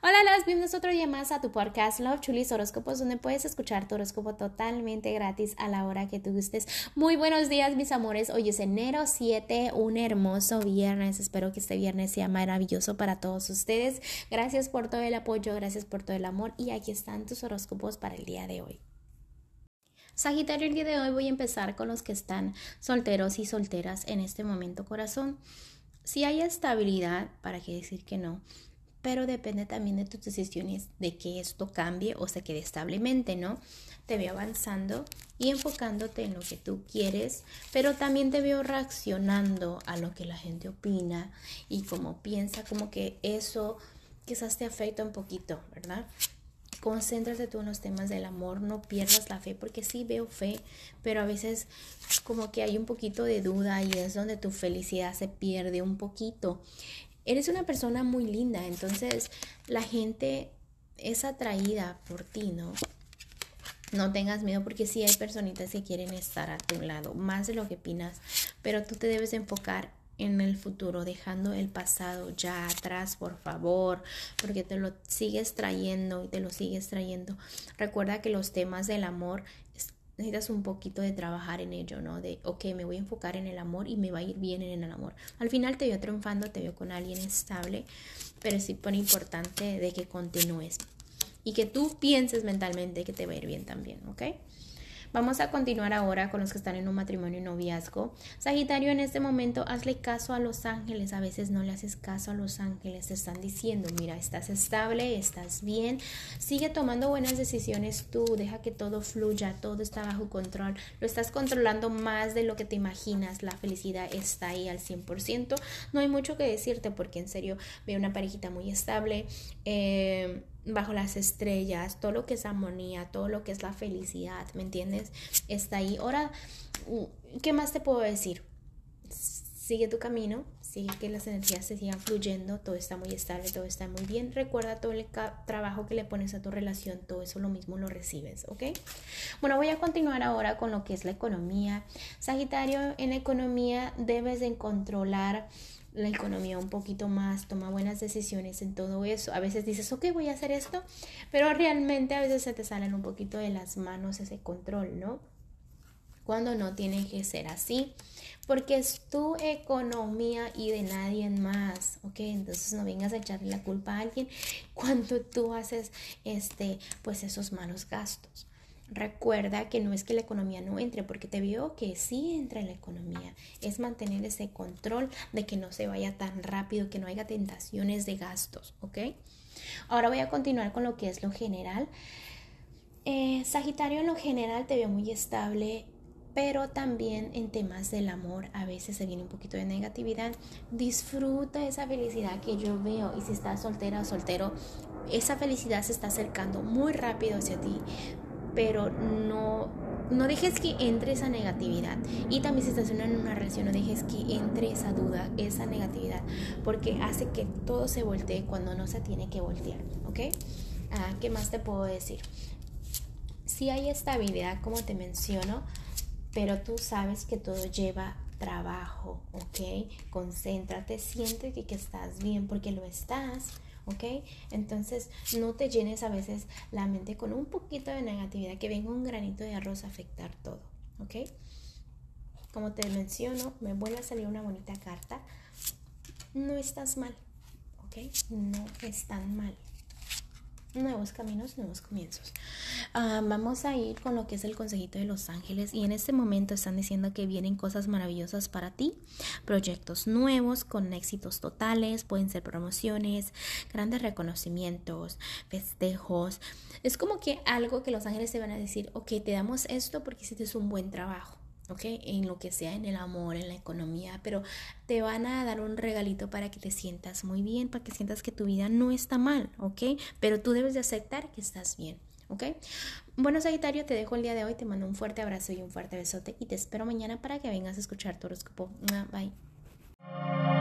Hola, las bienvenidos otro día más a tu podcast Love Chulis Horóscopos, donde puedes escuchar tu horóscopo totalmente gratis a la hora que tú gustes. Muy buenos días, mis amores. Hoy es enero 7, un hermoso viernes. Espero que este viernes sea maravilloso para todos ustedes. Gracias por todo el apoyo, gracias por todo el amor y aquí están tus horóscopos para el día de hoy. Sagitario, el día de hoy voy a empezar con los que están solteros y solteras en este momento, corazón. Si hay estabilidad, ¿para qué decir que no? Pero depende también de tus decisiones de que esto cambie o se quede establemente, ¿no? Te veo avanzando y enfocándote en lo que tú quieres, pero también te veo reaccionando a lo que la gente opina y como piensa, como que eso quizás te afecta un poquito, ¿verdad? Concéntrate tú en los temas del amor, no pierdas la fe, porque sí veo fe, pero a veces como que hay un poquito de duda y es donde tu felicidad se pierde un poquito eres una persona muy linda, entonces la gente es atraída por ti, ¿no? No tengas miedo porque sí hay personitas que quieren estar a tu lado, más de lo que opinas, pero tú te debes enfocar en el futuro, dejando el pasado ya atrás, por favor, porque te lo sigues trayendo y te lo sigues trayendo. Recuerda que los temas del amor necesitas un poquito de trabajar en ello, ¿no? De, ok, me voy a enfocar en el amor y me va a ir bien en el amor. Al final te veo triunfando, te veo con alguien estable, pero es súper importante de que continúes y que tú pienses mentalmente que te va a ir bien también, ¿ok? Vamos a continuar ahora con los que están en un matrimonio y noviazgo. Sagitario, en este momento hazle caso a los ángeles. A veces no le haces caso a los ángeles. Te están diciendo, mira, estás estable, estás bien. Sigue tomando buenas decisiones tú. Deja que todo fluya, todo está bajo control. Lo estás controlando más de lo que te imaginas. La felicidad está ahí al 100%. No hay mucho que decirte porque en serio veo una parejita muy estable. Eh, bajo las estrellas, todo lo que es armonía, todo lo que es la felicidad, ¿me entiendes? Está ahí. Ahora, ¿qué más te puedo decir? Sigue tu camino, sigue que las energías se sigan fluyendo, todo está muy estable, todo está muy bien. Recuerda todo el trabajo que le pones a tu relación, todo eso lo mismo lo recibes, ¿ok? Bueno, voy a continuar ahora con lo que es la economía. Sagitario, en economía debes de controlar la economía un poquito más, toma buenas decisiones en todo eso. A veces dices, ok, voy a hacer esto, pero realmente a veces se te salen un poquito de las manos ese control, ¿no? Cuando no tiene que ser así, porque es tu economía y de nadie más, ¿ok? Entonces no vengas a echarle la culpa a alguien cuando tú haces, este, pues esos malos gastos. Recuerda que no es que la economía no entre, porque te veo que sí entra en la economía. Es mantener ese control de que no se vaya tan rápido, que no haya tentaciones de gastos, ¿ok? Ahora voy a continuar con lo que es lo general. Eh, Sagitario en lo general te veo muy estable, pero también en temas del amor a veces se viene un poquito de negatividad. Disfruta esa felicidad que yo veo y si estás soltera o soltero, esa felicidad se está acercando muy rápido hacia ti pero no, no dejes que entre esa negatividad. Y también si estás en una relación, no dejes que entre esa duda, esa negatividad, porque hace que todo se voltee cuando no se tiene que voltear, ¿ok? Ah, ¿Qué más te puedo decir? Si hay estabilidad, como te menciono, pero tú sabes que todo lleva trabajo, ¿ok? Concéntrate, siente que, estás bien porque lo estás ¿ok? Entonces no te llenes a veces la mente con un poquito de negatividad, que venga un granito de arroz a afectar todo, ¿ok? Como te menciono, me vuelve a salir una bonita carta. No estás mal, ¿ok? No están mal nuevos caminos, nuevos comienzos. Ah, vamos a ir con lo que es el consejito de los ángeles y en este momento están diciendo que vienen cosas maravillosas para ti, proyectos nuevos con éxitos totales, pueden ser promociones, grandes reconocimientos, festejos. Es como que algo que los ángeles te van a decir, ok, te damos esto porque hiciste un buen trabajo. ¿Ok? En lo que sea, en el amor, en la economía, pero te van a dar un regalito para que te sientas muy bien, para que sientas que tu vida no está mal, ¿ok? Pero tú debes de aceptar que estás bien, ¿ok? Bueno, Sagitario, te dejo el día de hoy, te mando un fuerte abrazo y un fuerte besote y te espero mañana para que vengas a escuchar tu horóscopo. Bye.